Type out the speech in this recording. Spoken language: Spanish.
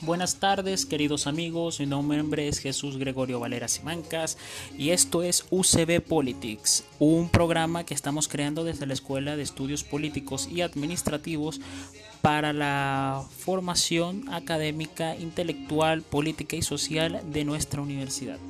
Buenas tardes, queridos amigos. Mi nombre es Jesús Gregorio Valera Simancas y esto es UCB Politics, un programa que estamos creando desde la Escuela de Estudios Políticos y Administrativos para la formación académica, intelectual, política y social de nuestra universidad.